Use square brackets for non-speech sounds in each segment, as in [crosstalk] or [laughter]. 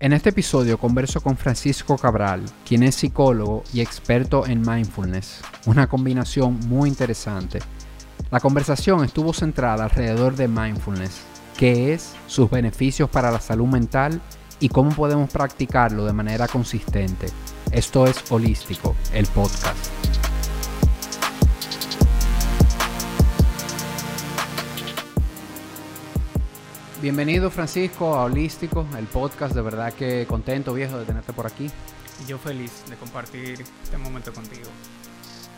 En este episodio converso con Francisco Cabral, quien es psicólogo y experto en mindfulness, una combinación muy interesante. La conversación estuvo centrada alrededor de mindfulness, qué es, sus beneficios para la salud mental y cómo podemos practicarlo de manera consistente. Esto es Holístico, el podcast. Bienvenido Francisco a Holístico, el podcast. De verdad que contento viejo de tenerte por aquí. Yo feliz de compartir este momento contigo.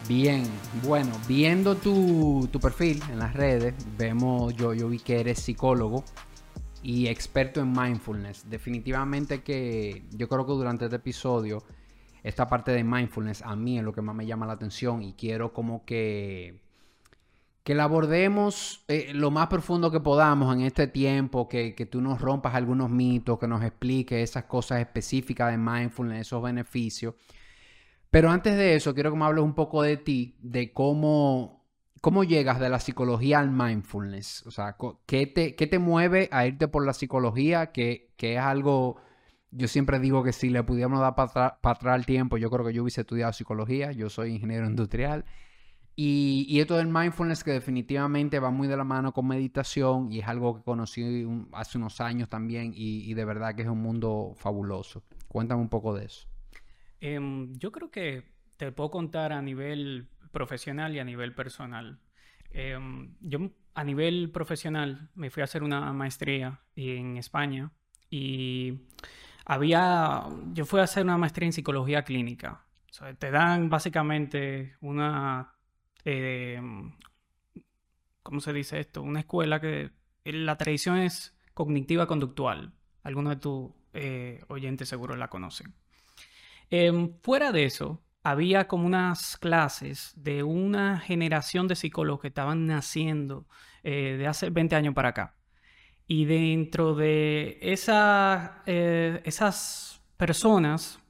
Bien, bueno, viendo tu, perfil en las redes, vemos, yo, yo vi que eres psicólogo y experto en mindfulness. Definitivamente que yo creo que durante este episodio, esta parte de mindfulness a mí es lo que más me llama la atención y quiero como que que la abordemos eh, lo más profundo que podamos en este tiempo, que, tú nos rompas algunos mitos, que nos expliques esas cosas específicas de mindfulness, esos beneficios. Pero antes de eso, quiero que me hables un poco de ti, de cómo, cómo llegas de la psicología al mindfulness. O sea, ¿qué te, qué te mueve a irte por la psicología? Que, que es algo, yo siempre digo que si le pudiéramos dar para atrás el tiempo, yo creo que yo hubiese estudiado psicología, yo soy ingeniero industrial. Y, esto del mindfulness que definitivamente va muy de la mano con meditación y es algo que conocí hace unos años también y, de verdad que es un mundo fabuloso. Cuéntame un poco de eso. Em, yo creo que te puedo contar a nivel profesional y a nivel personal. Em, yo a nivel profesional me fui a hacer una maestría en España y había, yo fui a hacer una maestría en psicología clínica. te dan básicamente una eh, ¿cómo se dice esto? Una escuela que la tradición es cognitiva conductual. Algunos de tus eh, oyentes seguro la conocen. Em, fuera de eso, había como unas clases de una generación de psicólogos que estaban naciendo eh, de hace 20 años para acá. Y dentro de esa, esas personas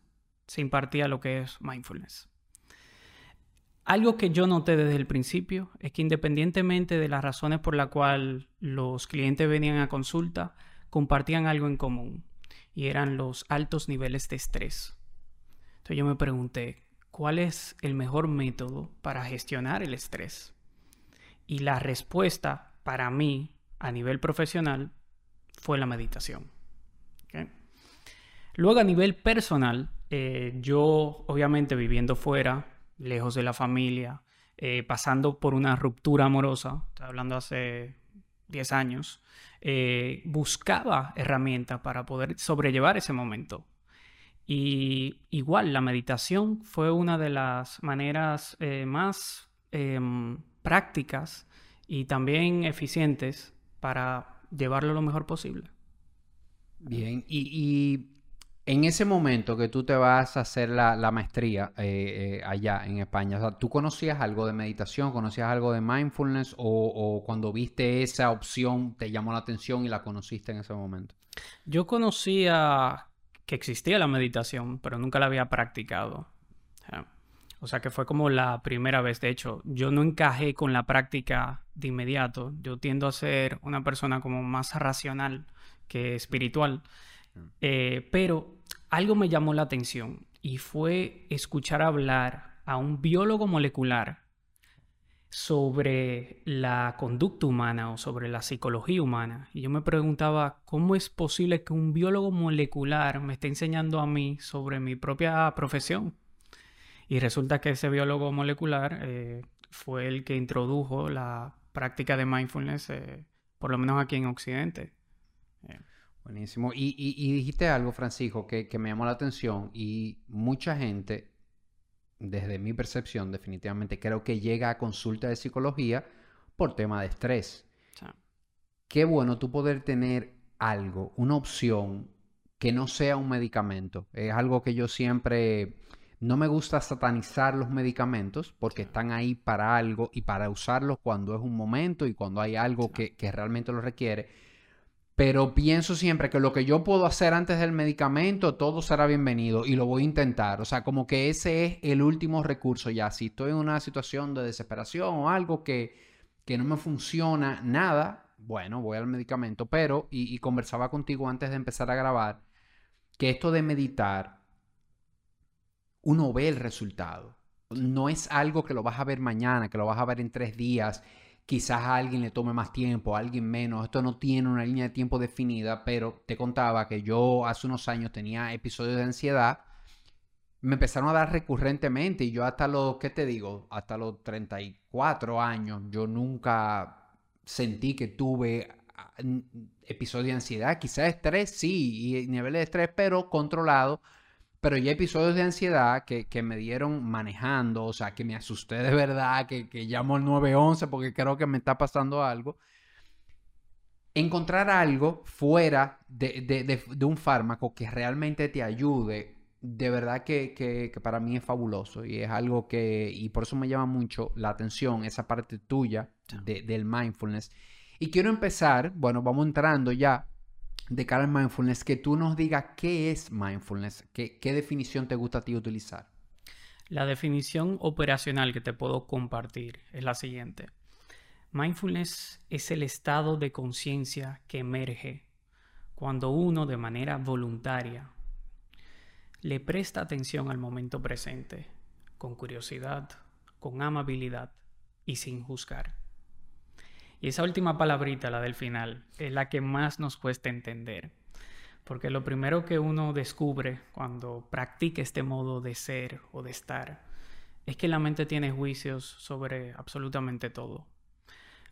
se impartía lo que es mindfulness. Algo que yo noté desde el principio es que independientemente de las razones por las cuales los clientes venían a consulta, compartían algo en común y eran los altos niveles de estrés. Entonces yo me pregunté, ¿cuál es el mejor método para gestionar el estrés? Y la respuesta para mí a nivel profesional fue la meditación. Luego a nivel personal, eh, yo obviamente viviendo fuera, lejos de la familia, eh, pasando por una ruptura amorosa, estoy hablando hace 10 años, eh, buscaba herramientas para poder sobrellevar ese momento. Y igual la meditación fue una de las maneras eh, más em, prácticas y también eficientes para llevarlo lo mejor posible. Bien, y en ese momento que tú te vas a hacer la, maestría eh, eh, allá en España, ¿tú conocías algo de meditación, conocías algo de mindfulness o, cuando viste esa opción te llamó la atención y la conociste en ese momento? Yo conocía que existía la meditación, pero nunca la había practicado. O sea que fue como la primera vez. De hecho, yo no encajé con la práctica de inmediato. Yo tiendo a ser una persona como más racional que espiritual. Eh, pero algo me llamó la atención y fue escuchar hablar a un biólogo molecular sobre la conducta humana o sobre la psicología humana. Y yo me preguntaba, ¿cómo es posible que un biólogo molecular me esté enseñando a mí sobre mi propia profesión? Y resulta que ese biólogo molecular eh, fue el que introdujo la práctica de mindfulness, eh, por lo menos aquí en Occidente. Buenísimo. Y, dijiste algo, Francisco, que, me llamó la atención y mucha gente, desde mi percepción, definitivamente creo que llega a consulta de psicología por tema de estrés. Qué bueno tú poder tener algo, una opción que no sea un medicamento. Es algo que yo siempre... No me gusta satanizar los medicamentos porque están ahí para algo y para usarlos cuando es un momento y cuando hay algo que, que realmente lo requiere pero pienso siempre que lo que yo puedo hacer antes del medicamento, todo será bienvenido y lo voy a intentar. O sea, como que ese es el último recurso ya. Si estoy en una situación de desesperación o algo que, que no me funciona nada, bueno, voy al medicamento. Pero, y, conversaba contigo antes de empezar a grabar, que esto de meditar, uno ve el resultado. No es algo que lo vas a ver mañana, que lo vas a ver en tres días. Quizás a alguien le tome más tiempo, a alguien menos. Esto no tiene una línea de tiempo definida, pero te contaba que yo hace unos años tenía episodios de ansiedad. Me empezaron a dar recurrentemente y yo hasta los, ¿qué te digo? Hasta los 34 años, yo nunca sentí que tuve ah, episodios de ansiedad. Quizás estrés, sí, y niveles de estrés, pero controlado pero ya episodios de ansiedad que, me dieron manejando, o sea, que me asusté de verdad, que, que llamo al 911 porque creo que me está pasando algo. Encontrar algo fuera de, un fármaco que realmente te ayude, de verdad que, para mí es fabuloso y es algo que, y por eso me llama mucho la atención esa parte tuya del mindfulness. Y quiero empezar, bueno, vamos entrando ya de cara al mindfulness, que tú nos digas qué es mindfulness, qué, qué definición te gusta a ti utilizar. La definición operacional que te puedo compartir es la siguiente. Mindfulness es el estado de conciencia que emerge cuando uno de manera voluntaria le presta atención al momento presente, con curiosidad, con amabilidad y sin juzgar. Y esa última palabrita, la del final, es la que más nos cuesta entender. Porque lo primero que uno descubre cuando practica este modo de ser o de estar es que la mente tiene juicios sobre absolutamente todo.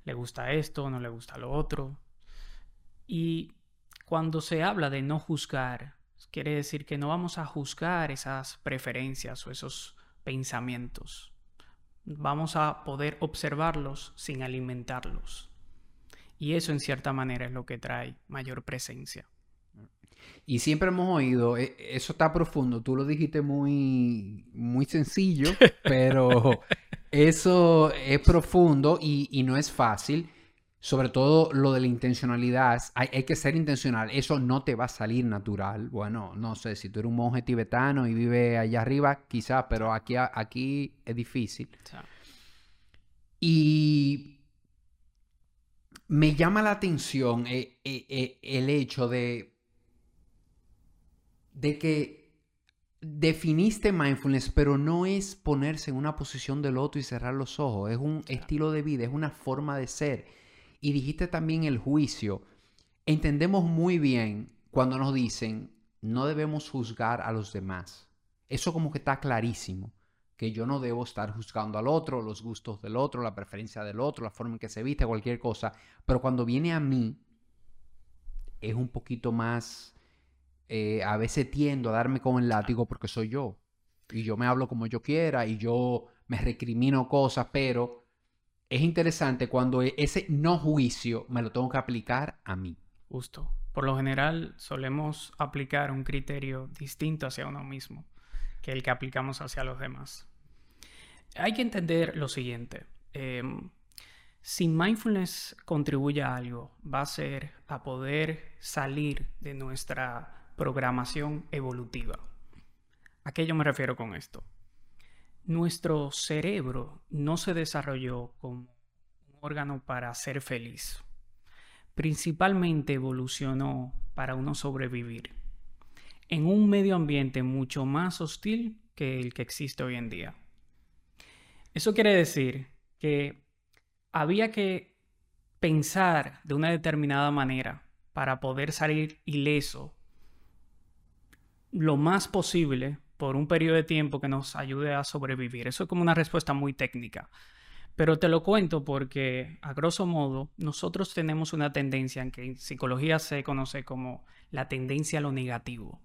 Le gusta esto, no le gusta lo otro. Y cuando se habla de no juzgar, quiere decir que no vamos a juzgar esas preferencias o esos pensamientos vamos a poder observarlos sin alimentarlos. Y eso en cierta manera es lo que trae mayor presencia. Y siempre hemos oído, e, eso está profundo, tú lo dijiste muy, muy sencillo, [laughs] pero eso es profundo y, y no es fácil sobre todo lo de la intencionalidad, hay, que ser intencional, eso no te va a salir natural. Bueno, no sé, si tú eres un monje tibetano y vive allá arriba, quizás, pero aquí, aquí es difícil. Y me llama la atención eh, eh, eh, el hecho de, de que definiste mindfulness, pero no es ponerse en una posición del otro y cerrar los ojos, es un estilo de vida, es una forma de ser y dijiste también el juicio. Entendemos muy bien cuando nos dicen no debemos juzgar a los demás. Eso como que está clarísimo, que yo no debo estar juzgando al otro, los gustos del otro, la preferencia del otro, la forma en que se viste, cualquier cosa. Pero cuando viene a mí, es un poquito más, eh, a veces tiendo a darme con el látigo porque soy yo. Y yo me hablo como yo quiera y yo me recrimino cosas, pero es interesante cuando e-, ese no juicio me lo tengo que aplicar a mí. Justo. Por lo general solemos aplicar un criterio distinto hacia uno mismo que el que aplicamos hacia los demás. Hay que entender lo siguiente. Em, si mindfulness contribuye a algo, va a ser a poder salir de nuestra programación evolutiva. ¿A qué yo me refiero con esto? Nuestro cerebro no se desarrolló como un órgano para ser feliz. Principalmente evolucionó para uno sobrevivir en un medio ambiente mucho más hostil que el que existe hoy en día. Eso quiere decir que había que pensar de una determinada manera para poder salir ileso lo más posible por un periodo de tiempo que nos ayude a sobrevivir. Eso es como una respuesta muy técnica. Pero te lo cuento porque, a grosso modo, nosotros tenemos una tendencia en que en psicología se conoce como la tendencia a lo negativo.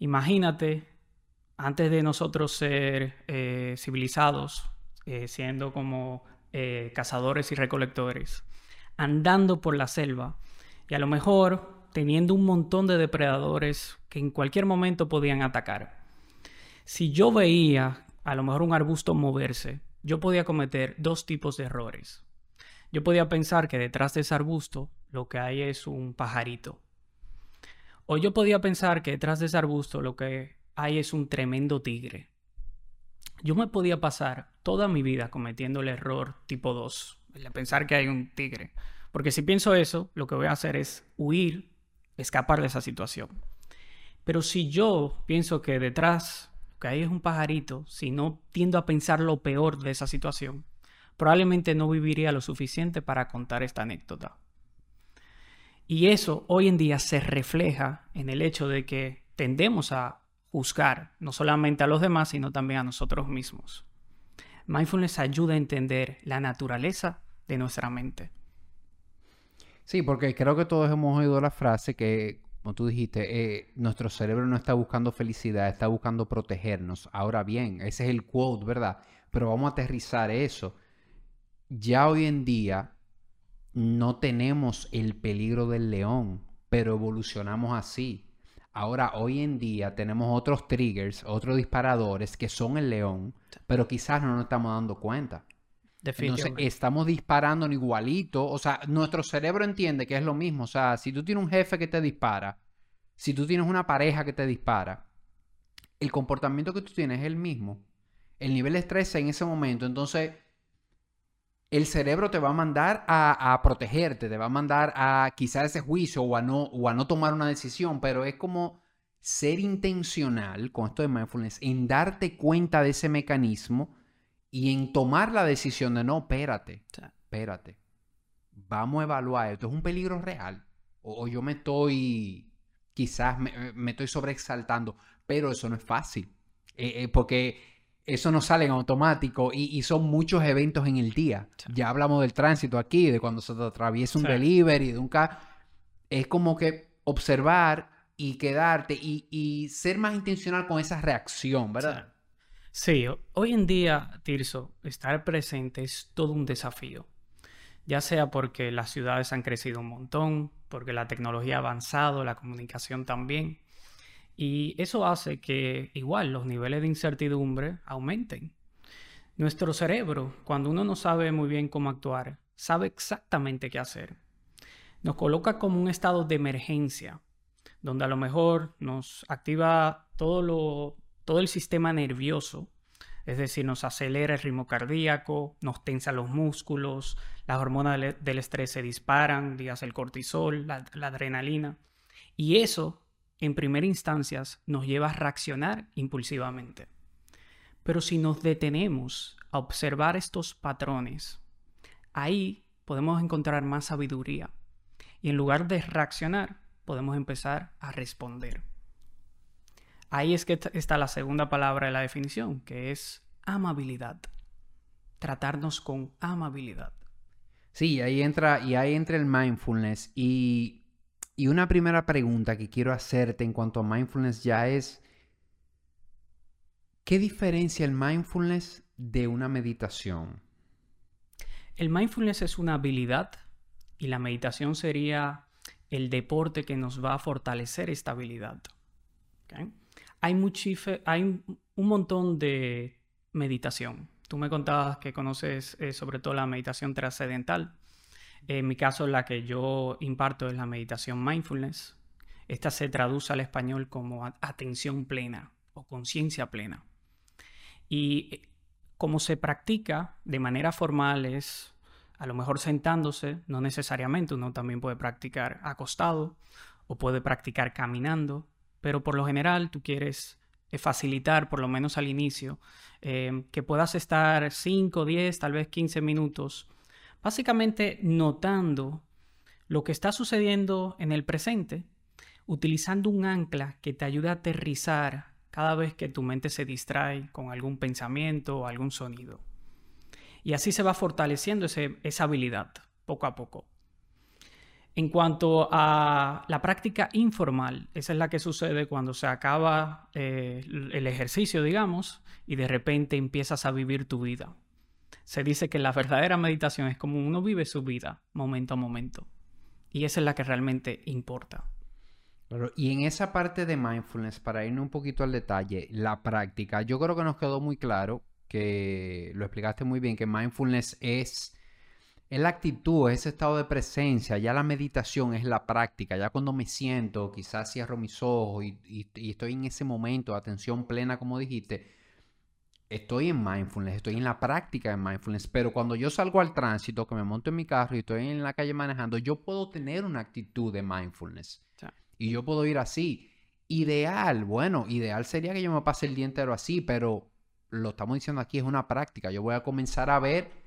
Imagínate, antes de nosotros ser eh, civilizados, eh, siendo como eh, cazadores y recolectores, andando por la selva y a lo mejor teniendo un montón de depredadores que en cualquier momento podían atacar si yo veía a lo mejor un arbusto moverse, yo podía cometer dos tipos de errores. Yo podía pensar que detrás de ese arbusto lo que hay es un pajarito. O yo podía pensar que detrás de ese arbusto lo que hay es un tremendo tigre. Yo me podía pasar toda mi vida cometiendo el error tipo 2, el de pensar que hay un tigre. Porque si pienso eso, lo que voy a hacer es huir, escapar de esa situación. Pero si yo pienso que detrás, que ahí es un pajarito, si no tiendo a pensar lo peor de esa situación, probablemente no viviría lo suficiente para contar esta anécdota. Y eso hoy en día se refleja en el hecho de que tendemos a juzgar no solamente a los demás, sino también a nosotros mismos. Mindfulness ayuda a entender la naturaleza de nuestra mente. Sí, porque creo que todos hemos oído la frase que, como tú dijiste, eh, nuestro cerebro no está buscando felicidad, está buscando protegernos. Ahora bien, ese es el quote, ¿verdad? Pero vamos a aterrizar eso. Ya hoy en día no tenemos el peligro del león, pero evolucionamos así. Ahora, hoy en día tenemos otros triggers, otros disparadores que son el león, pero quizás no nos estamos dando cuenta. Entonces, estamos disparando en igualito. O sea, nuestro cerebro entiende que es lo mismo. O sea, si tú tienes un jefe que te dispara, si tú tienes una pareja que te dispara, el comportamiento que tú tienes es el mismo. El nivel de estrés en ese momento. Entonces, el cerebro te va a mandar a, protegerte, te va a mandar a quizás ese juicio o a, no, o a no tomar una decisión, pero es como ser intencional con esto de mindfulness, en darte cuenta de ese mecanismo y en tomar la decisión de no, espérate, espérate, vamos a evaluar esto, es un peligro real o, yo me estoy, quizás me, estoy sobreexaltando, pero eso no es fácil, eh, eh, porque eso no sale en automático y, son muchos eventos en el día. Ya hablamos del tránsito aquí, de cuando se te atraviesa un delivery, de un carro. Es como que observar y quedarte y, ser más intencional con esa reacción, ¿verdad? Sí. Hoy en día, Tirso, estar presente es todo un desafío. Ya sea porque las ciudades han crecido un montón, porque la tecnología ha avanzado, la comunicación también. Y eso hace que igual los niveles de incertidumbre aumenten. Nuestro cerebro, cuando uno no sabe muy bien cómo actuar, sabe exactamente qué hacer. Nos coloca como un estado de emergencia, donde a lo mejor nos activa todo, lo, todo el sistema nervioso, es decir, nos acelera el ritmo cardíaco, nos tensa los músculos, las hormonas del, estrés se disparan, digas el cortisol, la adrenalina. Y eso en primera instancia nos lleva a reaccionar impulsivamente. Pero si nos detenemos a observar estos patrones, ahí podemos encontrar más sabiduría. Y en lugar de reaccionar, podemos empezar a responder. Ahí es que está la segunda palabra de la definición, que es amabilidad. Tratarnos con amabilidad. Sí, ahí entra, y ahí entra el mindfulness. Y y una primera pregunta que quiero hacerte en cuanto a mindfulness ya es, ¿qué diferencia el mindfulness de una meditación? El mindfulness es una habilidad y la meditación sería el deporte que nos va a fortalecer esta habilidad. Hay, hay un montón de meditación. Tú me contabas que conoces eh, sobre todo la meditación trascendental. En mi caso, la que yo imparto es la meditación mindfulness. Esta se traduce al español como atención plena o conciencia plena. Y eh, como se practica de manera formal es a lo mejor sentándose, no necesariamente, uno también puede practicar acostado o puede practicar caminando, pero por lo general tú quieres eh, facilitar, por lo menos al inicio, eh, que puedas estar 5, 10, tal vez 15 minutos Básicamente notando lo que está sucediendo en el presente, utilizando un ancla que te ayude a aterrizar cada vez que tu mente se distrae con algún pensamiento o algún sonido. Y así se va fortaleciendo esa habilidad poco a poco. En cuanto a la práctica informal, esa es la que sucede cuando se acaba eh, el ejercicio, digamos, y de repente empiezas a vivir tu vida se dice que la verdadera meditación es como uno vive su vida momento a momento. Y esa es la que realmente importa. y en esa parte de mindfulness, para irnos un poquito al detalle, la práctica, yo creo que nos quedó muy claro que lo explicaste muy bien, que mindfulness es, es la actitud, es ese estado de presencia, ya la meditación es la práctica, ya cuando me siento, quizás cierro mis ojos y estoy en ese momento de atención plena, como dijiste, estoy en mindfulness, estoy en la práctica de mindfulness, pero cuando yo salgo al tránsito, que me monto en mi carro y estoy en la calle manejando, yo puedo tener una actitud de mindfulness. Y yo puedo ir así. Ideal, bueno, ideal sería que yo me pase el día entero así, pero lo estamos diciendo aquí, es una práctica. Yo voy a comenzar a ver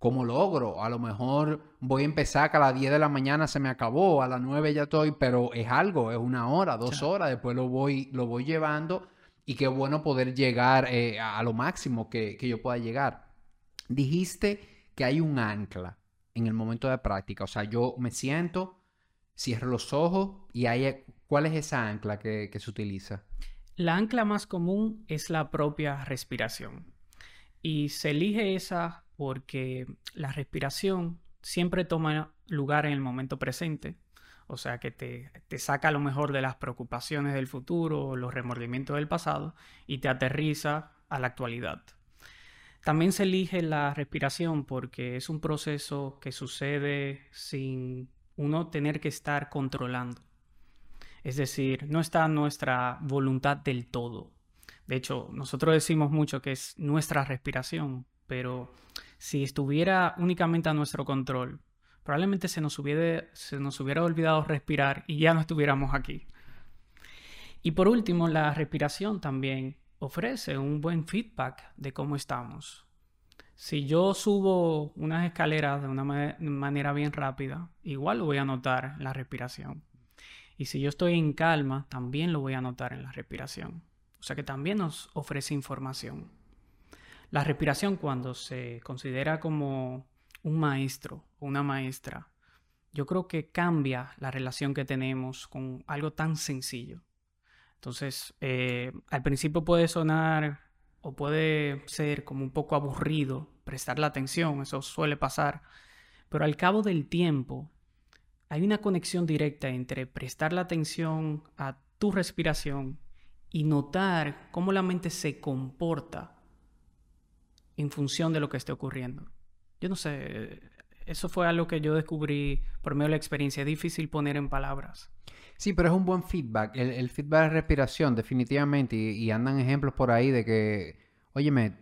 cómo logro. A lo mejor voy a empezar que a las 10 de la mañana se me acabó, a las 9 ya estoy, pero es algo, es una hora, dos horas, después lo voy, lo voy llevando y qué bueno poder llegar eh, a, lo máximo que, que yo pueda llegar. Dijiste que hay un ancla en el momento de práctica, o sea, yo me siento, cierro los ojos y hay, ¿cuál es esa ancla que, que se utiliza? La ancla más común es la propia respiración y se elige esa porque la respiración siempre toma lugar en el momento presente, o sea que te, saca lo mejor de las preocupaciones del futuro o los remordimientos del pasado y te aterriza a la actualidad. También se elige la respiración porque es un proceso que sucede sin uno tener que estar controlando. Es decir, no está nuestra voluntad del todo. De hecho, nosotros decimos mucho que es nuestra respiración, pero si estuviera únicamente a nuestro control, probablemente se nos hubiera, olvidado respirar y ya no estuviéramos aquí. Y por último, la respiración también ofrece un buen feedback de cómo estamos. Si yo subo unas escaleras de una manera bien rápida, igual lo voy a notar en la respiración. Y si yo estoy en calma, también lo voy a notar en la respiración. O sea que también nos ofrece información. La respiración cuando se considera como un maestro o una maestra, yo creo que cambia la relación que tenemos con algo tan sencillo. Entonces, eh, al principio puede sonar o puede ser como un poco aburrido prestar la atención, eso suele pasar, pero al cabo del tiempo hay una conexión directa entre prestar la atención a tu respiración y notar cómo la mente se comporta en función de lo que esté ocurriendo. Yo no sé, eso fue algo que yo descubrí por medio de la experiencia. Es difícil poner en palabras. Sí, pero es un buen feedback. El, feedback de respiración, definitivamente. Y, y, andan ejemplos por ahí de que, óyeme,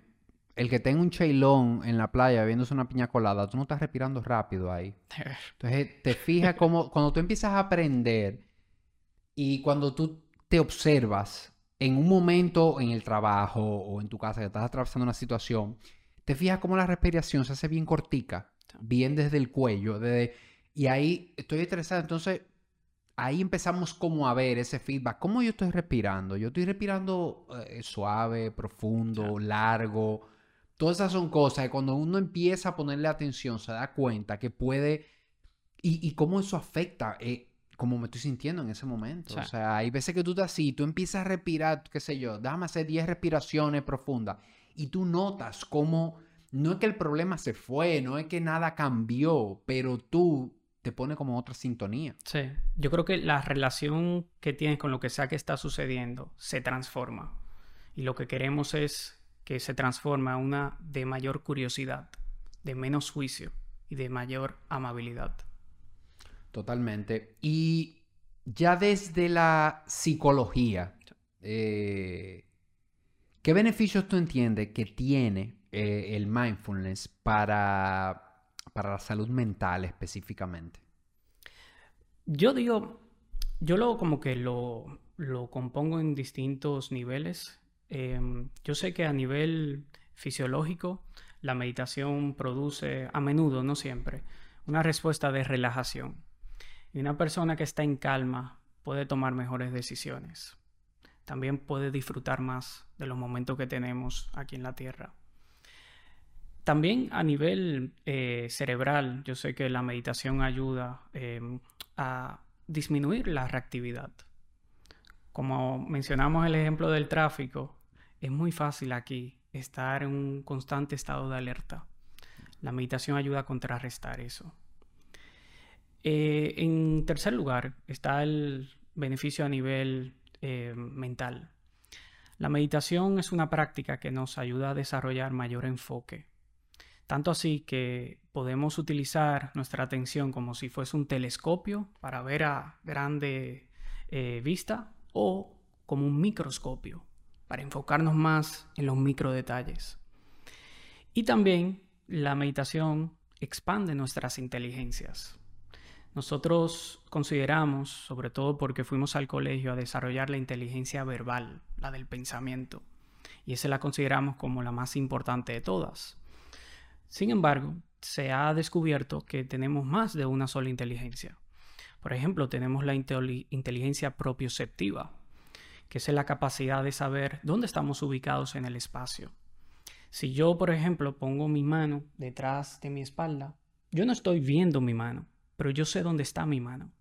el que tenga un chailón en la playa viéndose una piña colada, tú no estás respirando rápido ahí. [laughs] Entonces, te fijas como cuando tú empiezas a aprender y cuando tú te observas en un momento en el trabajo o en tu casa que estás atravesando una situación, te fijas cómo la respiración se hace bien cortica, bien desde el cuello, desde... y ahí estoy interesado. Entonces, ahí empezamos como a ver ese feedback. ¿Cómo yo estoy respirando? Yo estoy respirando eh, suave, profundo, largo Todas esas son cosas que cuando uno empieza a ponerle atención se da cuenta que puede... Y, cómo eso afecta eh, como me estoy sintiendo en ese momento. O sea, hay veces que tú estás así, tú empiezas a respirar, qué sé yo, déjame hacer 10 respiraciones profundas y tú notas cómo no es que el problema se fue, no es que nada cambió, pero tú te pone como otra sintonía. Sí, yo creo que la relación que tienes con lo que sea que está sucediendo se transforma. Y lo que queremos es que se transforma una de mayor curiosidad, de menos juicio y de mayor amabilidad. Totalmente. Y ya desde la psicología, eh, ¿qué beneficios tú entiendes que tiene eh, el mindfulness para, para la salud mental específicamente? Yo digo, yo lo como que lo, lo compongo en distintos niveles. Em, yo sé que a nivel fisiológico la meditación produce a menudo, no siempre, una respuesta de relajación. Y una persona que está en calma puede tomar mejores decisiones. También puede disfrutar más de los momentos que tenemos aquí en la Tierra. También a nivel eh, cerebral, yo sé que la meditación ayuda em, a disminuir la reactividad. Como mencionamos el ejemplo del tráfico, es muy fácil aquí estar en un constante estado de alerta. La meditación ayuda a contrarrestar eso. Eh, en tercer lugar está el beneficio a nivel eh, mental. La meditación es una práctica que nos ayuda a desarrollar mayor enfoque. Tanto así que podemos utilizar nuestra atención como si fuese un telescopio para ver a grande eh, vista o como un microscopio para enfocarnos más en los micro detalles. Y también la meditación expande nuestras inteligencias. Nosotros consideramos, sobre todo porque fuimos al colegio, a desarrollar la inteligencia verbal, la del pensamiento, y esa la consideramos como la más importante de todas. Sin embargo, se ha descubierto que tenemos más de una sola inteligencia. Por ejemplo, tenemos la inteligencia propioceptiva, que es la capacidad de saber dónde estamos ubicados en el espacio. Si yo, por ejemplo, pongo mi mano detrás de mi espalda, yo no estoy viendo mi mano, pero yo sé dónde está mi mano.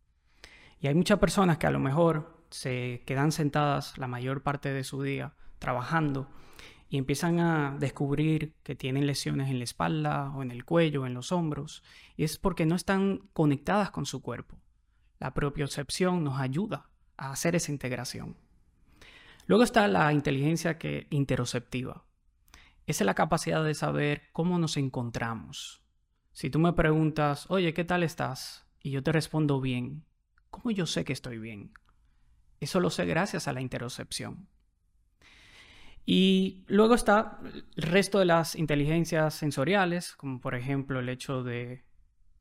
Y hay muchas personas que a lo mejor se quedan sentadas la mayor parte de su día trabajando y empiezan a descubrir que tienen lesiones en la espalda o en el cuello o en los hombros. Y es porque no están conectadas con su cuerpo. La propiocepción nos ayuda a hacer esa integración. Luego está la inteligencia que, interoceptiva. Esa es la capacidad de saber cómo nos encontramos, si tú me preguntas, oye, ¿qué tal estás? Y yo te respondo bien, ¿cómo yo sé que estoy bien? Eso lo sé gracias a la interocepción. Y luego está el resto de las inteligencias sensoriales, como por ejemplo el hecho de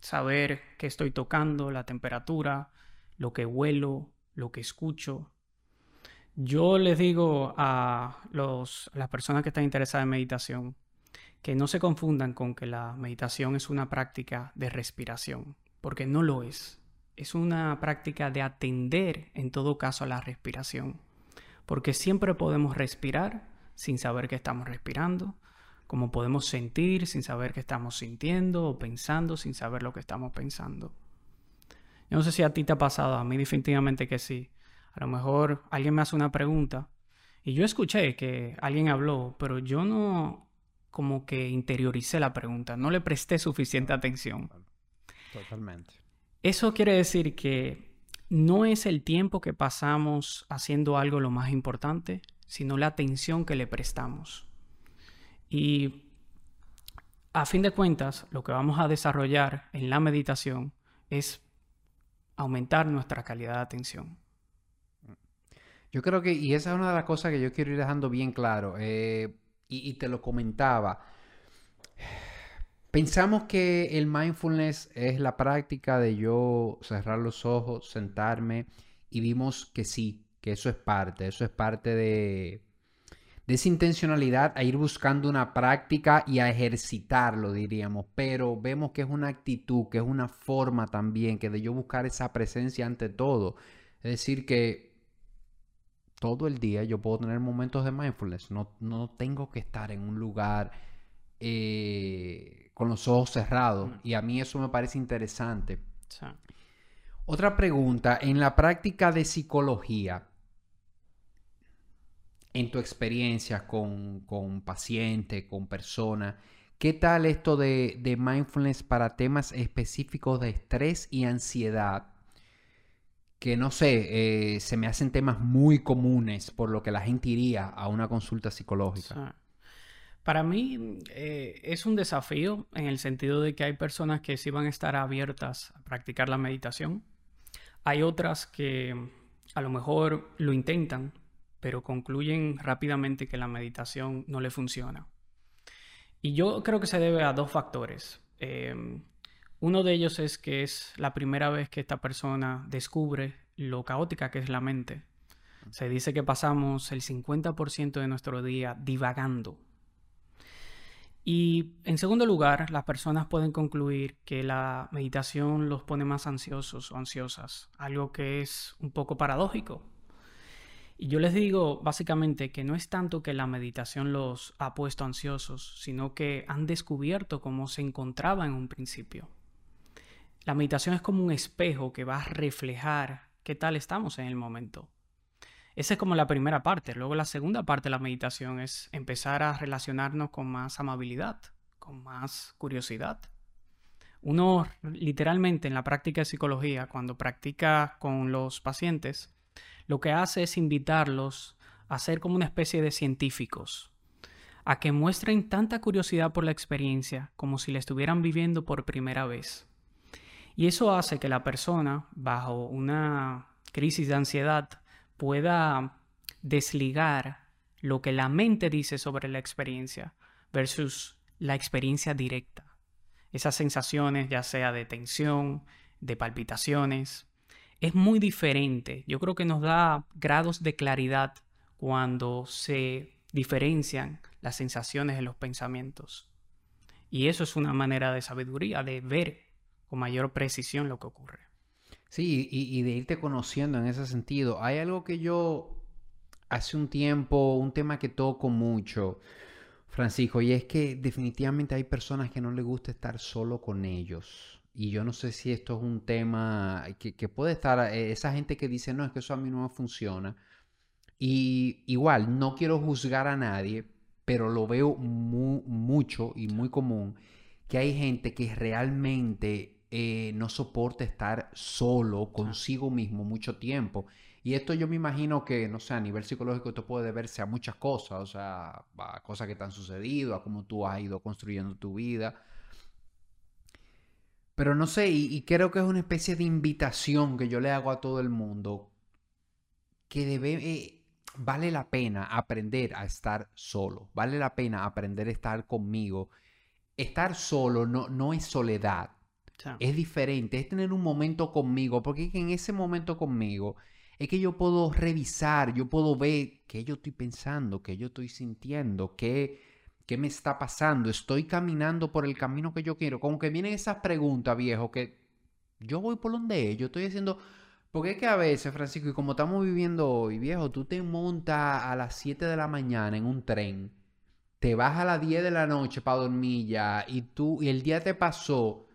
saber qué estoy tocando, la temperatura, lo que huelo, lo que escucho. Yo les digo a, los, a las personas que están interesadas en meditación, que no se confundan con que la meditación es una práctica de respiración, porque no lo es. Es una práctica de atender en todo caso a la respiración, porque siempre podemos respirar sin saber que estamos respirando, como podemos sentir sin saber que estamos sintiendo o pensando sin saber lo que estamos pensando. Yo no sé si a ti te ha pasado, a mí definitivamente que sí. A lo mejor alguien me hace una pregunta y yo escuché que alguien habló, pero yo no como que interioricé la pregunta, no le presté suficiente atención. Totalmente. Eso quiere decir que no es el tiempo que pasamos haciendo algo lo más importante, sino la atención que le prestamos. Y a fin de cuentas, lo que vamos a desarrollar en la meditación es aumentar nuestra calidad de atención. Yo creo que, y esa es una de las cosas que yo quiero ir dejando bien claro. Eh, y, te lo comentaba. Pensamos que el mindfulness es la práctica de yo cerrar los ojos, sentarme y vimos que sí, que eso es parte, eso es parte de, de esa intencionalidad a ir buscando una práctica y a ejercitarlo, diríamos, pero vemos que es una actitud, que es una forma también, que de yo buscar esa presencia ante todo. Es decir, que todo el día yo puedo tener momentos de mindfulness. No, no tengo que estar en un lugar eh, con los ojos cerrados. Y a mí eso me parece interesante. Otra pregunta, en la práctica de psicología, en tu experiencia con, con pacientes, con personas, ¿qué tal esto de, de mindfulness para temas específicos de estrés y ansiedad? Que no sé, eh, se me hacen temas muy comunes por lo que la gente iría a una consulta psicológica. Para mí eh, es un desafío en el sentido de que hay personas que sí van a estar abiertas a practicar la meditación. Hay otras que a lo mejor lo intentan, pero concluyen rápidamente que la meditación no le funciona. Y yo creo que se debe a dos factores. Em, uno de ellos es que es la primera vez que esta persona descubre lo caótica que es la mente. Se dice que pasamos el 50% de nuestro día divagando. Y en segundo lugar, las personas pueden concluir que la meditación los pone más ansiosos o ansiosas, algo que es un poco paradójico. Y yo les digo básicamente que no es tanto que la meditación los ha puesto ansiosos, sino que han descubierto cómo se encontraba en un principio. La meditación es como un espejo que va a reflejar qué tal estamos en el momento. Esa es como la primera parte. Luego la segunda parte de la meditación es empezar a relacionarnos con más amabilidad, con más curiosidad. Uno literalmente en la práctica de psicología, cuando practica con los pacientes, lo que hace es invitarlos a ser como una especie de científicos, a que muestren tanta curiosidad por la experiencia como si la estuvieran viviendo por primera vez. Y eso hace que la persona, bajo una crisis de ansiedad, pueda desligar lo que la mente dice sobre la experiencia versus la experiencia directa. Esas sensaciones, ya sea de tensión, de palpitaciones. Es muy diferente. Yo creo que nos da grados de claridad cuando se diferencian las sensaciones de los pensamientos. Y eso es una manera de sabiduría, de ver con mayor precisión lo que ocurre. Sí, y, de irte conociendo en ese sentido. Hay algo que yo hace un tiempo, un tema que toco mucho, Francisco, y es que definitivamente hay personas que no les gusta estar solo con ellos. Y yo no sé si esto es un tema que, puede estar, eh, esa gente que dice, no, es que eso a mí no me funciona. Y igual, no quiero juzgar a nadie, pero lo veo mucho y muy común, que hay gente que realmente eh, no soporta estar solo consigo mismo mucho tiempo. Y esto yo me imagino que, no sé, a nivel psicológico esto puede deberse a muchas cosas, o sea, a cosas que te han sucedido, a cómo tú has ido construyendo tu vida. Pero no sé, y, creo que es una especie de invitación que yo le hago a todo el mundo, que debe, eh, vale la pena aprender a estar solo, vale la pena aprender a estar conmigo. Estar solo no, no es soledad, es diferente, es tener un momento conmigo, porque en ese momento conmigo es que yo puedo revisar, yo puedo ver qué yo estoy pensando, qué yo estoy sintiendo, qué, qué me está pasando, estoy caminando por el camino que yo quiero. Como que vienen esas preguntas, viejo, que yo voy por donde yo estoy haciendo porque es que a veces, Francisco, y como estamos viviendo hoy, viejo, tú te montas a las 7 de la mañana en un tren, te vas a las 10 de la noche para dormir ya, y tú, y el día te pasó,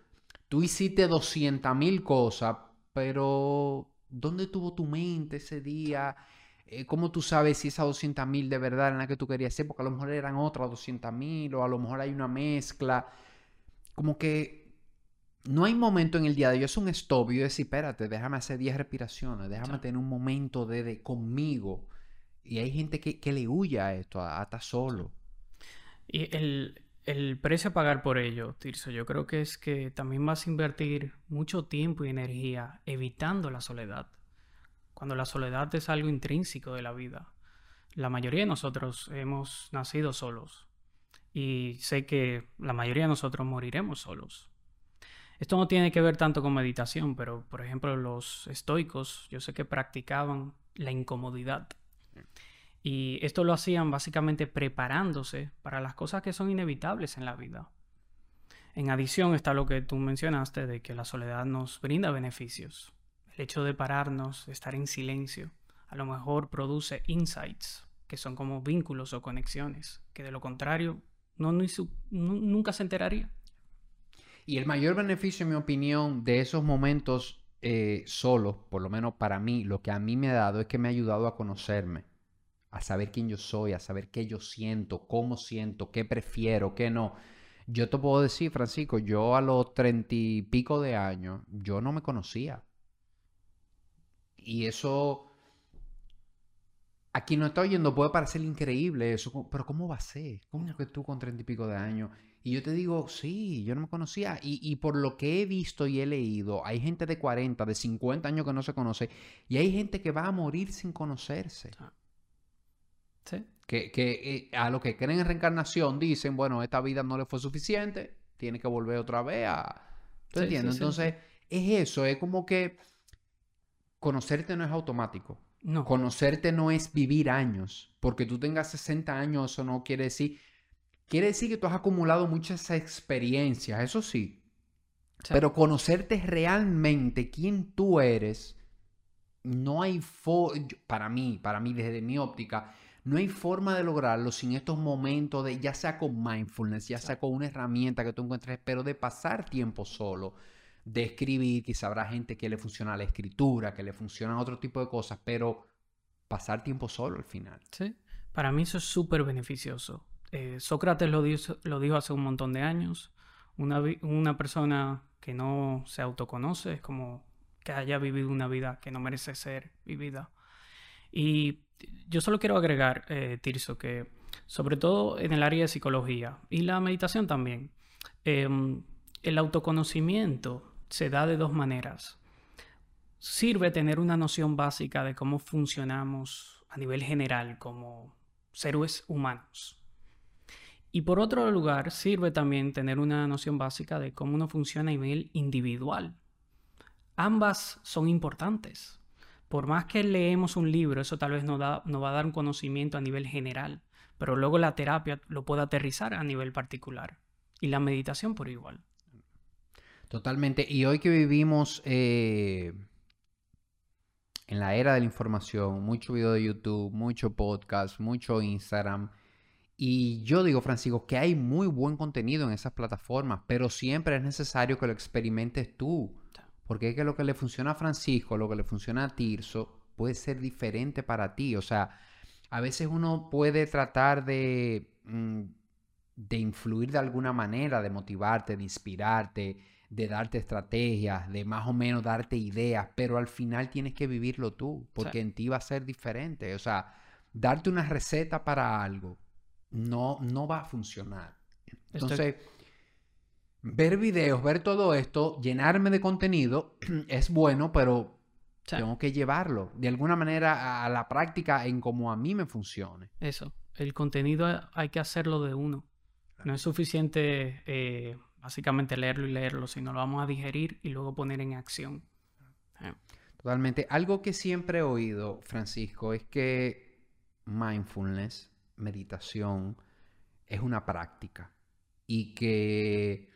tú hiciste 200 mil cosas, pero ¿dónde tuvo tu mente ese día? Eh, ¿Cómo tú sabes si esas 200 mil de verdad eran las que tú querías hacer? Porque a lo mejor eran otras 200 mil, o a lo mejor hay una mezcla. Como que no hay momento en el día de hoy, es un stop y decir, espérate, déjame hacer 10 respiraciones, déjame tener un momento de, conmigo. Y hay gente que, le huye a esto, a, estar solo. Y el, el, precio a pagar por ello, Tirso, yo creo que es que también vas a invertir mucho tiempo y energía evitando la soledad. Cuando la soledad es algo intrínseco de la vida. La mayoría de nosotros hemos nacido solos. Y sé que la mayoría de nosotros moriremos solos. Esto no tiene que ver tanto con meditación, pero por ejemplo los estoicos, yo sé que practicaban la incomodidad. Y esto lo hacían básicamente preparándose para las cosas que son inevitables en la vida. En adición está lo que tú mencionaste de que la soledad nos brinda beneficios. El hecho de pararnos, estar en silencio, a lo mejor produce insights, que son como vínculos o conexiones, que de lo contrario no, nunca se enteraría. Y el mayor beneficio, en mi opinión, de esos momentos eh, solos, por lo menos para mí, lo que a mí me ha dado es que me ha ayudado a conocerme, a saber quién yo soy, a saber qué yo siento, cómo siento, qué prefiero, qué no. Yo te puedo decir, Francisco, yo a los treinta y pico de años, yo no me conocía. Y eso, a quien no está oyendo puede parecer increíble eso, pero ¿cómo va a ser? ¿Cómo que tú con treinta y pico de años y yo te digo, sí, yo no me conocía. Y, por lo que he visto y he leído, hay gente de 40, de 50 años que no se conoce. Y hay gente que va a morir sin conocerse. Ah. Sí. Que, que eh, a lo que creen en reencarnación dicen, bueno, esta vida no le fue suficiente, tiene que volver otra vez a... ¿Tú entiendes? Entonces, es eso, es como que conocerte no es automático. No. Conocerte no es vivir años. Porque tú tengas 60 años, eso no quiere decir Quiere decir que tú has acumulado muchas experiencias, eso sí. Pero conocerte realmente quién tú eres, no hay para mí, para mí desde mi óptica, no hay forma de lograrlo sin estos momentos de, ya sea con mindfulness, ya sea con una herramienta que tú encuentres, pero de pasar tiempo solo, de escribir, quizá habrá gente que le funciona la escritura, que le funciona otro tipo de cosas, pero pasar tiempo solo al final. Sí, para mí eso es súper beneficioso. Eh, Sócrates lo dijo, lo dijo, hace un montón de años. Una, una, persona que no se autoconoce es como que haya vivido una vida que no merece ser vivida. Y yo solo quiero agregar, eh, Tirso, que sobre todo en el área de psicología y la meditación también, em, el autoconocimiento se da de dos maneras. Sirve tener una noción básica de cómo funcionamos a nivel general como seres humanos. Y por otro lugar, sirve también tener una noción básica de cómo uno funciona a nivel individual. ambas son importantes. Por más que leemos un libro, eso tal vez nos, va a dar un conocimiento a nivel general, pero luego la terapia lo puede aterrizar a nivel particular y la meditación por igual. Totalmente. Y hoy que vivimos eh, en la era de la información, mucho video de YouTube, mucho podcast, mucho Instagram, y yo digo, Francisco, que hay muy buen contenido en esas plataformas, pero siempre es necesario que lo experimentes tú. Porque es que lo que le funciona a Francisco, lo que le funciona a Tirso, puede ser diferente para ti. O sea, a veces uno puede tratar de, mm, de influir de alguna manera, de motivarte, de inspirarte, de darte estrategias, de más o menos darte ideas, pero al final tienes que vivirlo tú, porque en ti va a ser diferente. O sea, darte una receta para algo no, no va a funcionar. Entonces, ver videos, ver todo esto, llenarme de contenido [clears throat] es bueno, pero tengo que llevarlo de alguna manera a la práctica en como a mí me funcione. Eso, el contenido hay que hacerlo de uno. No es suficiente eh, básicamente leerlo y leerlo, sino lo vamos a digerir y luego poner en acción. Eh. Totalmente. Algo que siempre he oído, Francisco, es que mindfulness meditación es una práctica y que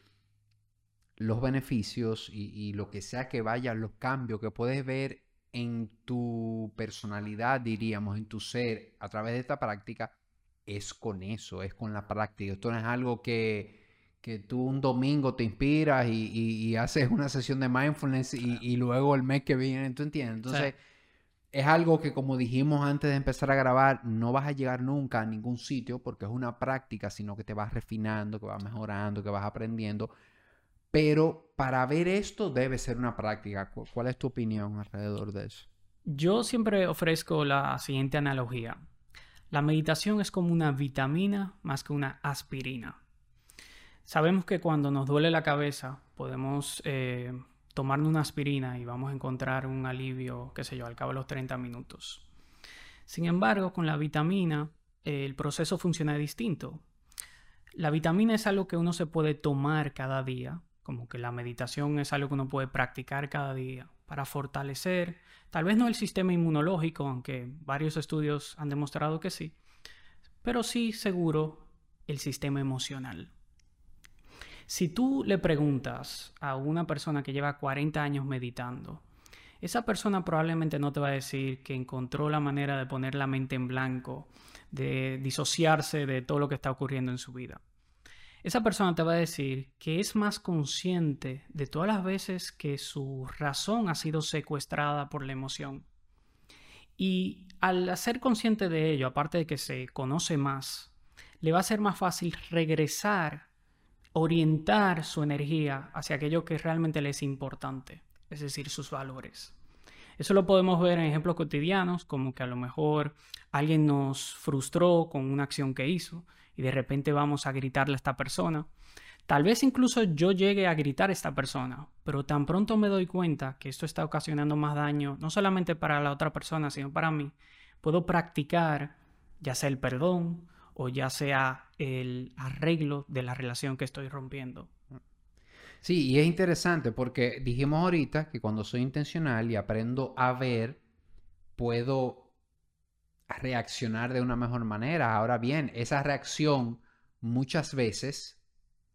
los beneficios y, lo que sea que vaya, los cambios que puedes ver en tu personalidad, diríamos, en tu ser, a través de esta práctica, es con eso, es con la práctica. Esto no es algo que, tú un domingo te inspiras y, haces una sesión de mindfulness y, luego el mes que viene, ¿tú entiendes? Entonces es algo que como dijimos antes de empezar a grabar, no vas a llegar nunca a ningún sitio porque es una práctica, sino que te vas refinando, que vas mejorando, que vas aprendiendo. Pero para ver esto debe ser una práctica. ¿Cuál es tu opinión alrededor de eso? Yo siempre ofrezco la siguiente analogía. La meditación es como una vitamina más que una aspirina. Sabemos que cuando nos duele la cabeza podemos eh, tomarnos una aspirina y vamos a encontrar un alivio, qué sé yo, al cabo de los 30 minutos. Sin embargo, con la vitamina el proceso funciona distinto. La vitamina es algo que uno se puede tomar cada día, como que la meditación es algo que uno puede practicar cada día para fortalecer, tal vez no el sistema inmunológico, aunque varios estudios han demostrado que sí, pero sí seguro el sistema emocional. Si tú le preguntas a una persona que lleva 40 años meditando, esa persona probablemente no te va a decir que encontró la manera de poner la mente en blanco, de disociarse de todo lo que está ocurriendo en su vida. Esa persona te va a decir que es más consciente de todas las veces que su razón ha sido secuestrada por la emoción. Y al ser consciente de ello, aparte de que se conoce más, le va a ser más fácil regresar orientar su energía hacia aquello que realmente le es importante, es decir, sus valores. Eso lo podemos ver en ejemplos cotidianos, como que a lo mejor alguien nos frustró con una acción que hizo y de repente vamos a gritarle a esta persona. Tal vez incluso yo llegue a gritar a esta persona, pero tan pronto me doy cuenta que esto está ocasionando más daño, no solamente para la otra persona, sino para mí, puedo practicar ya sea el perdón o ya sea el arreglo de la relación que estoy rompiendo. Sí, y es interesante porque dijimos ahorita que cuando soy intencional y aprendo a ver, puedo reaccionar de una mejor manera. Ahora bien, esa reacción muchas veces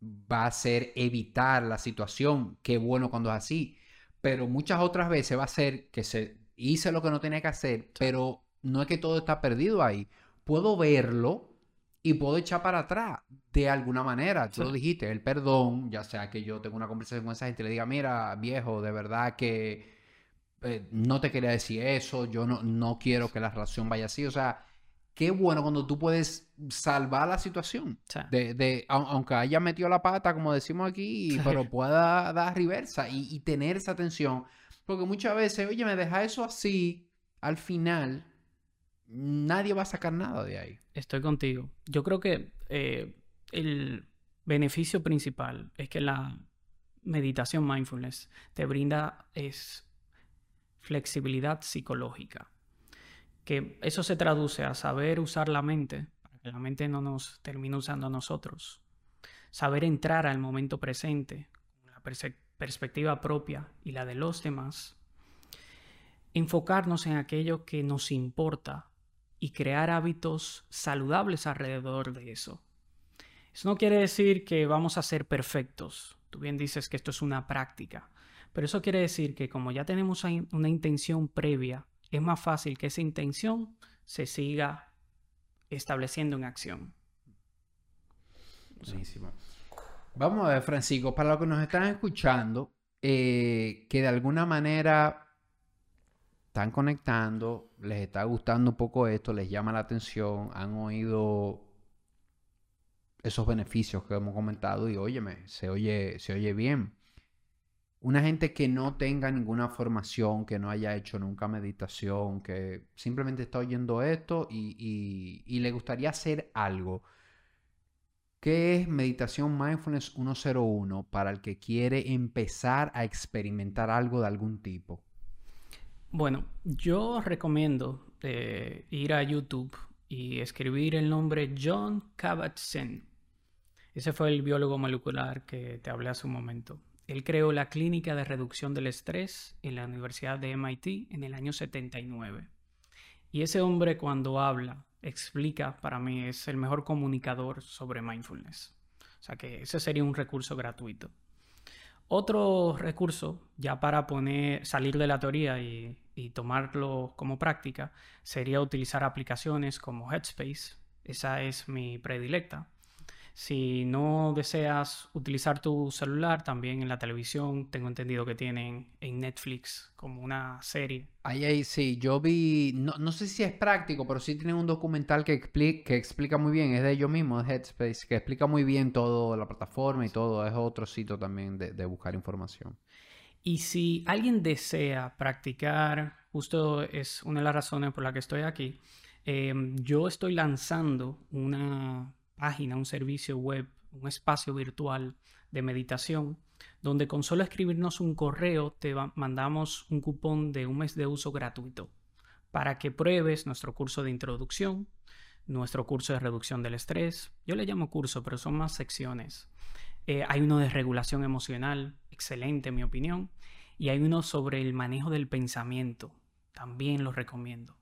va a ser evitar la situación. Qué bueno cuando es así. Pero muchas otras veces va a ser que se hice lo que no tenía que hacer, pero no es que todo está perdido ahí. Puedo verlo y puedo echar para atrás de alguna manera. Tú lo dijiste, el perdón, ya sea que yo tengo una conversación con esa gente y le diga, mira, viejo, de verdad que eh, no te quería decir eso, yo no, no quiero que la relación vaya así. O sea, qué bueno cuando tú puedes salvar la situación. De, de, aunque haya metido la pata, como decimos aquí, pero pueda dar reversa y, y tener esa atención. Porque muchas veces, oye, me deja eso así, al final nadie va a sacar nada de ahí. Estoy contigo. Yo creo que eh, el beneficio principal es que la meditación mindfulness te brinda es flexibilidad psicológica. Que eso se traduce a saber usar la mente, para que la mente no nos termine usando a nosotros. Saber entrar al momento presente, la perspectiva propia y la de los demás, enfocarnos en aquello que nos importa y crear hábitos saludables alrededor de eso. Eso no quiere decir que vamos a ser perfectos. Tú bien dices que esto es una práctica. Pero eso quiere decir que como ya tenemos una intención previa, es más fácil que esa intención se siga estableciendo en acción. Buenísimo. Vamos a ver, Francisco, para los que nos están escuchando, eh, que de alguna manera están conectando, les está gustando un poco esto, les llama la atención, han oído esos beneficios que hemos comentado y óyeme, se oye, se oye bien. Una gente que no tenga ninguna formación, que no haya hecho nunca meditación, que simplemente está oyendo esto y, y le gustaría hacer algo. ¿Qué es Meditación Mindfulness 101 para el que quiere empezar a experimentar algo de algún tipo? Bueno, yo recomiendo eh, ir a YouTube y escribir el nombre John Kabat-Zinn. Ese fue el biólogo molecular que te hablé hace un momento. Él creó la clínica de reducción del estrés en la Universidad de MIT en el año 79. Y ese hombre cuando habla, explica, para mí es el mejor comunicador sobre mindfulness. O sea que ese sería un recurso gratuito. Otro recurso, ya para poner, salir de la teoría y, tomarlo como práctica, sería utilizar aplicaciones como Headspace. Esa es mi predilecta. Si no deseas utilizar tu celular, también en la televisión tengo entendido que tienen en Netflix como una serie. Ahí, ahí, sí, yo vi, no, sé si es práctico, pero sí tienen un documental que, explica, que explica muy bien, es de ellos mismos, de Headspace, que explica muy bien todo, la plataforma y todo, es otro sitio también de, buscar información. Y si alguien desea practicar, justo es una de las razones por las que estoy aquí, eh, yo estoy lanzando una página, un servicio web, un espacio virtual de meditación, donde con solo escribirnos un correo te mandamos un cupón de un mes de uso gratuito para que pruebes nuestro curso de introducción, nuestro curso de reducción del estrés. Yo le llamo curso, pero son más secciones. Eh, hay uno de regulación emocional, excelente en mi opinión, y hay uno sobre el manejo del pensamiento, también lo recomiendo.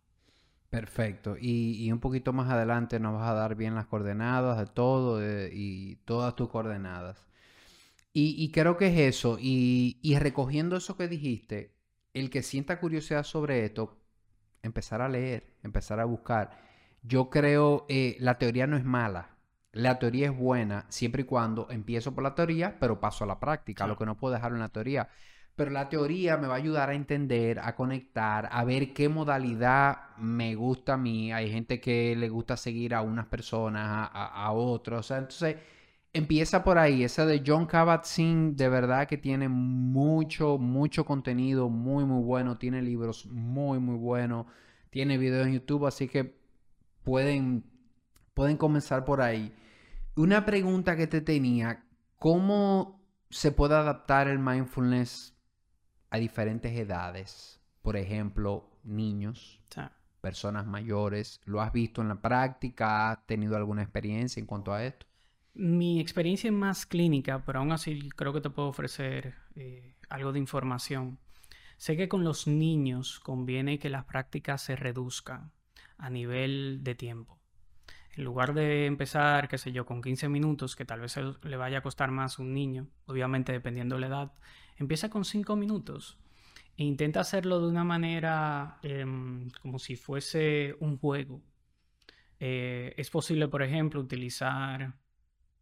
Perfecto. Y, un poquito más adelante nos vas a dar bien las coordenadas de todo y todas tus coordenadas. Y, creo que es eso. Y, recogiendo eso que dijiste, el que sienta curiosidad sobre esto, empezar a leer, empezar a buscar. Yo creo, eh, la teoría no es mala. La teoría es buena siempre y cuando empiezo por la teoría, pero paso a la práctica. Lo que no puedo dejar en la teoría pero la teoría me va a ayudar a entender, a conectar, a ver qué modalidad me gusta a mí. Hay gente que le gusta seguir a unas personas, a, otros. O sea, entonces empieza por ahí. Esa de John Kabat-Zinn, de verdad que tiene mucho, mucho contenido muy, muy bueno. Tiene libros muy, muy buenos. Tiene videos en YouTube, así que pueden, pueden comenzar por ahí. Una pregunta que te tenía, ¿cómo se puede adaptar el mindfulness a diferentes edades. Por ejemplo, niños, personas mayores. ¿Lo has visto en la práctica? ¿Has tenido alguna experiencia en cuanto a esto? Mi experiencia es más clínica, pero aún así creo que te puedo ofrecer eh, algo de información. Sé que con los niños conviene que las prácticas se reduzcan a nivel de tiempo. En lugar de empezar, qué sé yo, con 15 minutos, que tal vez le vaya a costar más a un niño, obviamente dependiendo de la edad, Empieza con cinco minutos e intenta hacerlo de una manera em, como si fuese un juego. Eh, es posible, por ejemplo, utilizar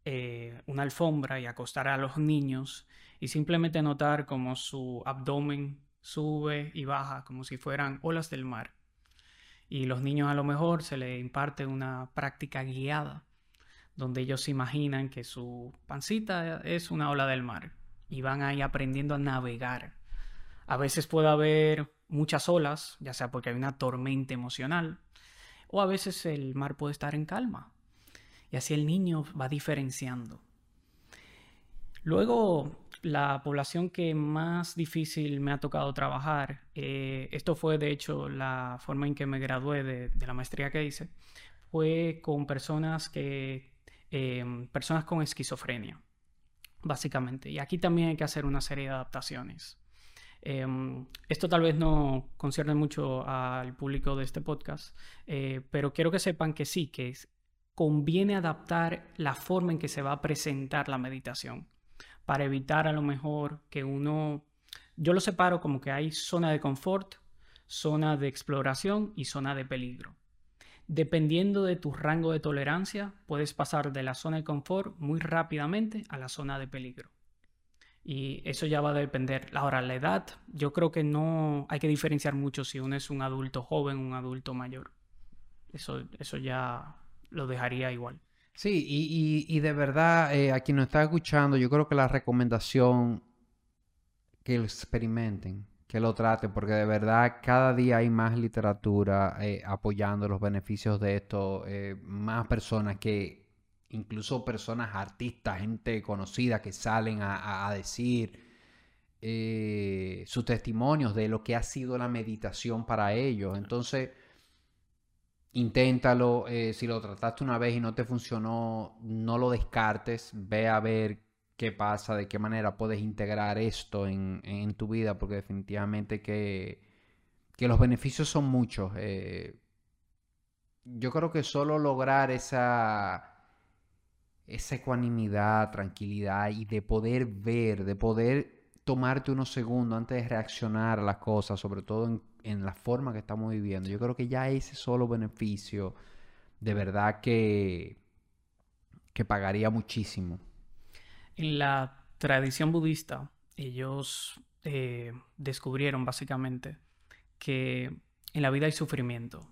eh, una alfombra y acostar a los niños y simplemente notar cómo su abdomen sube y baja como si fueran olas del mar. Y los niños a lo mejor se les imparte una práctica guiada donde ellos imaginan que su pancita es una ola del mar y van ahí aprendiendo a navegar. A veces puede haber muchas olas, ya sea porque hay una tormenta emocional, o a veces el mar puede estar en calma. Y así el niño va diferenciando. Luego, la población que más difícil me ha tocado trabajar, eh, esto fue de hecho la forma en que me gradué de, la maestría que hice, fue con personas que, eh, personas con esquizofrenia básicamente. Y aquí también hay que hacer una serie de adaptaciones. Em, esto tal vez no concierne mucho al público de este podcast, eh, pero quiero que sepan que sí, que conviene adaptar la forma en que se va a presentar la meditación para evitar a lo mejor que uno, yo lo separo como que hay zona de confort, zona de exploración y zona de peligro. Dependiendo de tu rango de tolerancia, puedes pasar de la zona de confort muy rápidamente a la zona de peligro. Y eso ya va a depender. Ahora, la edad, yo creo que no hay que diferenciar mucho si uno es un adulto joven un adulto mayor. Eso, eso ya lo dejaría igual. Sí, y, de verdad, eh, a quien nos está escuchando, yo creo que la recomendación que lo experimenten, que lo traten, porque de verdad cada día hay más literatura eh, apoyando los beneficios de esto, eh, más personas que incluso personas artistas, gente conocida que salen a, decir eh, sus testimonios de lo que ha sido la meditación para ellos. Entonces, inténtalo. Si lo trataste una vez y no te funcionó, no lo descartes. Ve a ver qué pasa, de qué manera puedes integrar esto en, tu vida, porque definitivamente que, que, los beneficios son muchos. Eh, yo creo que solo lograr esa esa ecuanimidad, tranquilidad y de poder ver, de poder tomarte unos segundos antes de reaccionar a las cosas, sobre todo en, la forma que estamos viviendo. Yo creo que ya ese solo beneficio, de verdad que, que pagaría muchísimo. En la tradición budista, ellos eh, descubrieron básicamente que en la vida hay sufrimiento,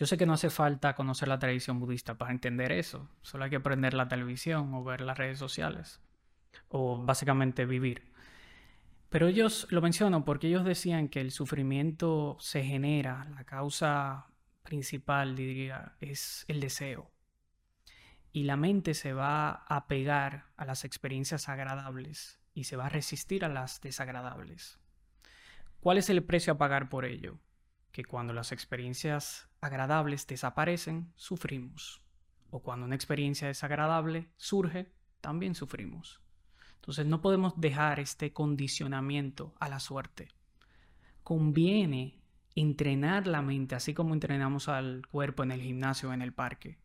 yo sé que no hace falta conocer la tradición budista para entender eso. Solo hay que aprender la televisión o ver las redes sociales. O básicamente vivir. Pero ellos lo menciono porque ellos decían que el sufrimiento se genera, la causa principal, diría, es el deseo. Y la mente se va a pegar a las experiencias agradables y se va a resistir a las desagradables. ¿Cuál es el precio a pagar por ello? que cuando las experiencias agradables desaparecen, sufrimos. O cuando una experiencia desagradable surge, también sufrimos. Entonces no podemos dejar este condicionamiento a la suerte. Conviene entrenar la mente, así como entrenamos al cuerpo en el gimnasio o en el parque,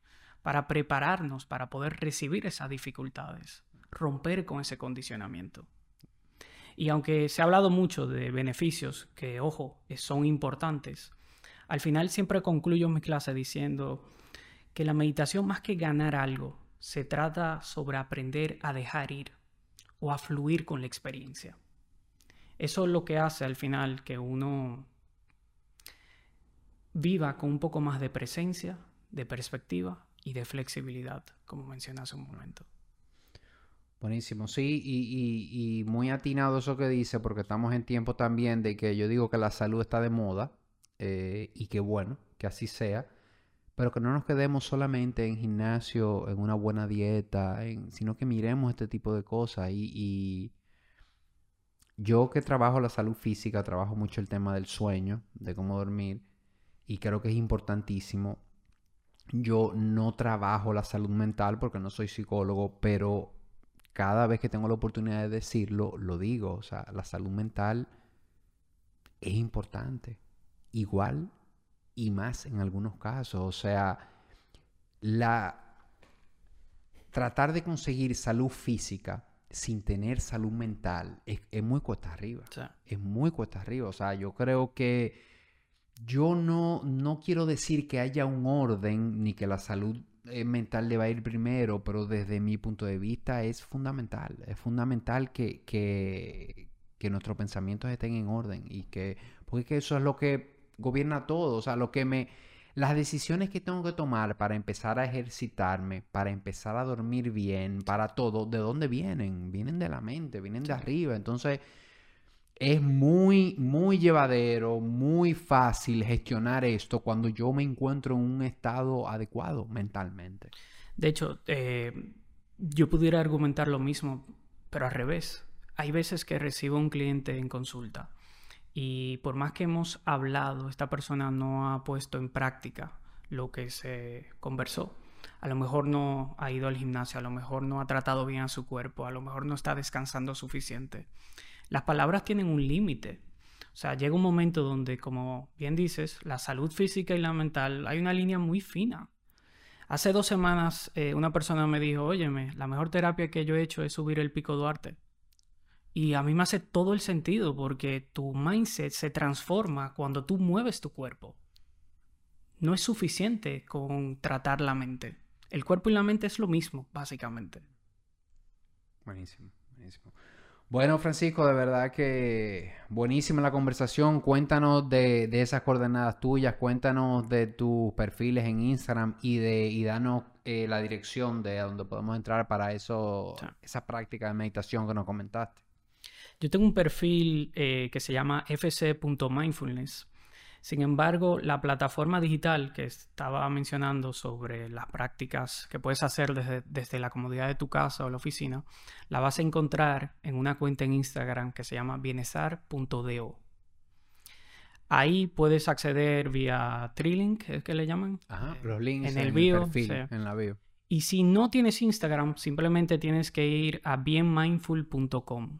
para prepararnos para poder recibir esas dificultades, romper con ese condicionamiento. Y aunque se ha hablado mucho de beneficios, que ojo, son importantes, al final siempre concluyo mi clase diciendo que la meditación más que ganar algo, se trata sobre aprender a dejar ir o a fluir con la experiencia. Eso es lo que hace al final que uno viva con un poco más de presencia, de perspectiva y de flexibilidad, como mencioné hace un momento. Buenísimo, sí, y, muy atinado eso que dice, porque estamos en tiempo también de que yo digo que la salud está de moda, eh, y que bueno, que así sea, pero que no nos quedemos solamente en gimnasio, en una buena dieta, sino que miremos este tipo de cosas. Y, y yo que trabajo la salud física, trabajo mucho el tema del sueño, de cómo dormir, y creo que es importantísimo. Yo no trabajo la salud mental porque no soy psicólogo, pero cada vez que tengo la oportunidad de decirlo, lo digo. O sea, la salud mental es importante. Igual y más en algunos casos. O sea, la tratar de conseguir salud física sin tener salud mental es, muy cuesta arriba. Es muy cuesta arriba. O sea, yo creo que yo no, no quiero decir que haya un orden ni que la salud eh, mental le va a ir primero, pero desde mi punto de vista es fundamental. Es fundamental que, que, nuestros pensamientos estén en orden y que, porque eso es lo que gobierna todo. O sea, lo que me. Las decisiones que tengo que tomar para empezar a ejercitarme, para empezar a dormir bien, para todo, ¿de dónde vienen? Vienen de la mente, vienen de arriba. Entonces, es muy, muy llevadero, muy fácil gestionar esto cuando yo me encuentro en un estado adecuado mentalmente. De hecho, eh, yo pudiera argumentar lo mismo, pero al revés. Hay veces que recibo un cliente en consulta y por más que hemos hablado, esta persona no ha puesto en práctica lo que se conversó. a lo mejor no ha ido al gimnasio, a lo mejor no ha tratado bien a su cuerpo, a lo mejor no está descansando suficiente. Las palabras tienen un límite. O sea, llega un momento donde, como bien dices, la salud física y la mental, hay una línea muy fina. Hace dos semanas eh, una persona me dijo, óyeme, la mejor terapia que yo he hecho es subir el pico Duarte. Y a mí me hace todo el sentido porque tu mindset se transforma cuando tú mueves tu cuerpo. No es suficiente con tratar la mente. El cuerpo y la mente es lo mismo, básicamente. Buenísimo, buenísimo. Bueno, Francisco, de verdad que buenísima la conversación. Cuéntanos de, esas coordenadas tuyas, cuéntanos de tus perfiles en Instagram y de y danos eh, la dirección de donde podemos entrar para eso, esa práctica de meditación que nos comentaste. Yo tengo un perfil eh, que se llama fc.mindfulness. Sin embargo, la plataforma digital que estaba mencionando sobre las prácticas que puedes hacer desde, desde, la comodidad de tu casa o la oficina, la vas a encontrar en una cuenta en Instagram que se llama bienestar.do. Ahí puedes acceder vía Trilink, es que le llaman. Ajá, los links en, el, bio, perfil, en la bio. Y si no tienes Instagram, simplemente tienes que ir a bienmindful.com.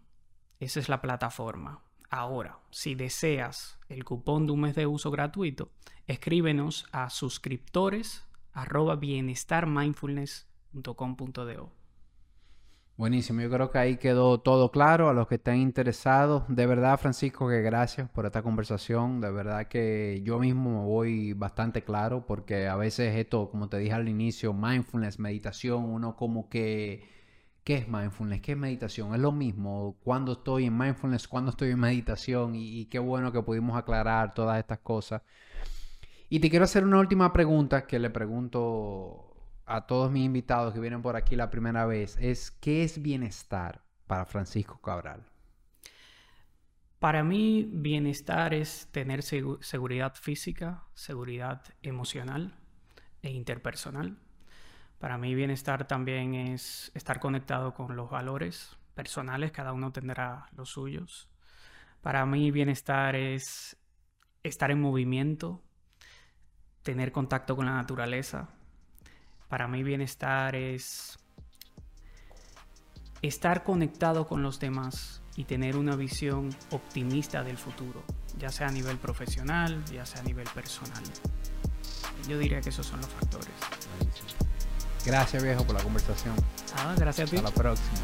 Esa es la plataforma. Ahora, si deseas el cupón de un mes de uso gratuito, escríbenos a suscriptores arroba bienestarmindfulness.com.do. Buenísimo, yo creo que ahí quedó todo claro a los que estén interesados. De verdad, Francisco, que gracias por esta conversación. De verdad que yo mismo me voy bastante claro porque a veces esto, como te dije al inicio, mindfulness, meditación, uno como que ¿Qué es mindfulness? ¿Qué es meditación? Es lo mismo cuando estoy en mindfulness, cuando estoy en meditación y, qué bueno que pudimos aclarar todas estas cosas. Y te quiero hacer una última pregunta que le pregunto a todos mis invitados que vienen por aquí la primera vez. Es, ¿qué es bienestar para Francisco Cabral? Para mí, bienestar es tener seguridad física, seguridad emocional e interpersonal para mí bienestar también es estar conectado con los valores personales, cada uno tendrá los suyos. Para mí bienestar es estar en movimiento, tener contacto con la naturaleza. Para mí bienestar es estar conectado con los demás y tener una visión optimista del futuro, ya sea a nivel profesional, ya sea a nivel personal. Yo diría que esos son los factores. Gracias, viejo, por la conversación. Ah, gracias a ti. Hasta la próxima.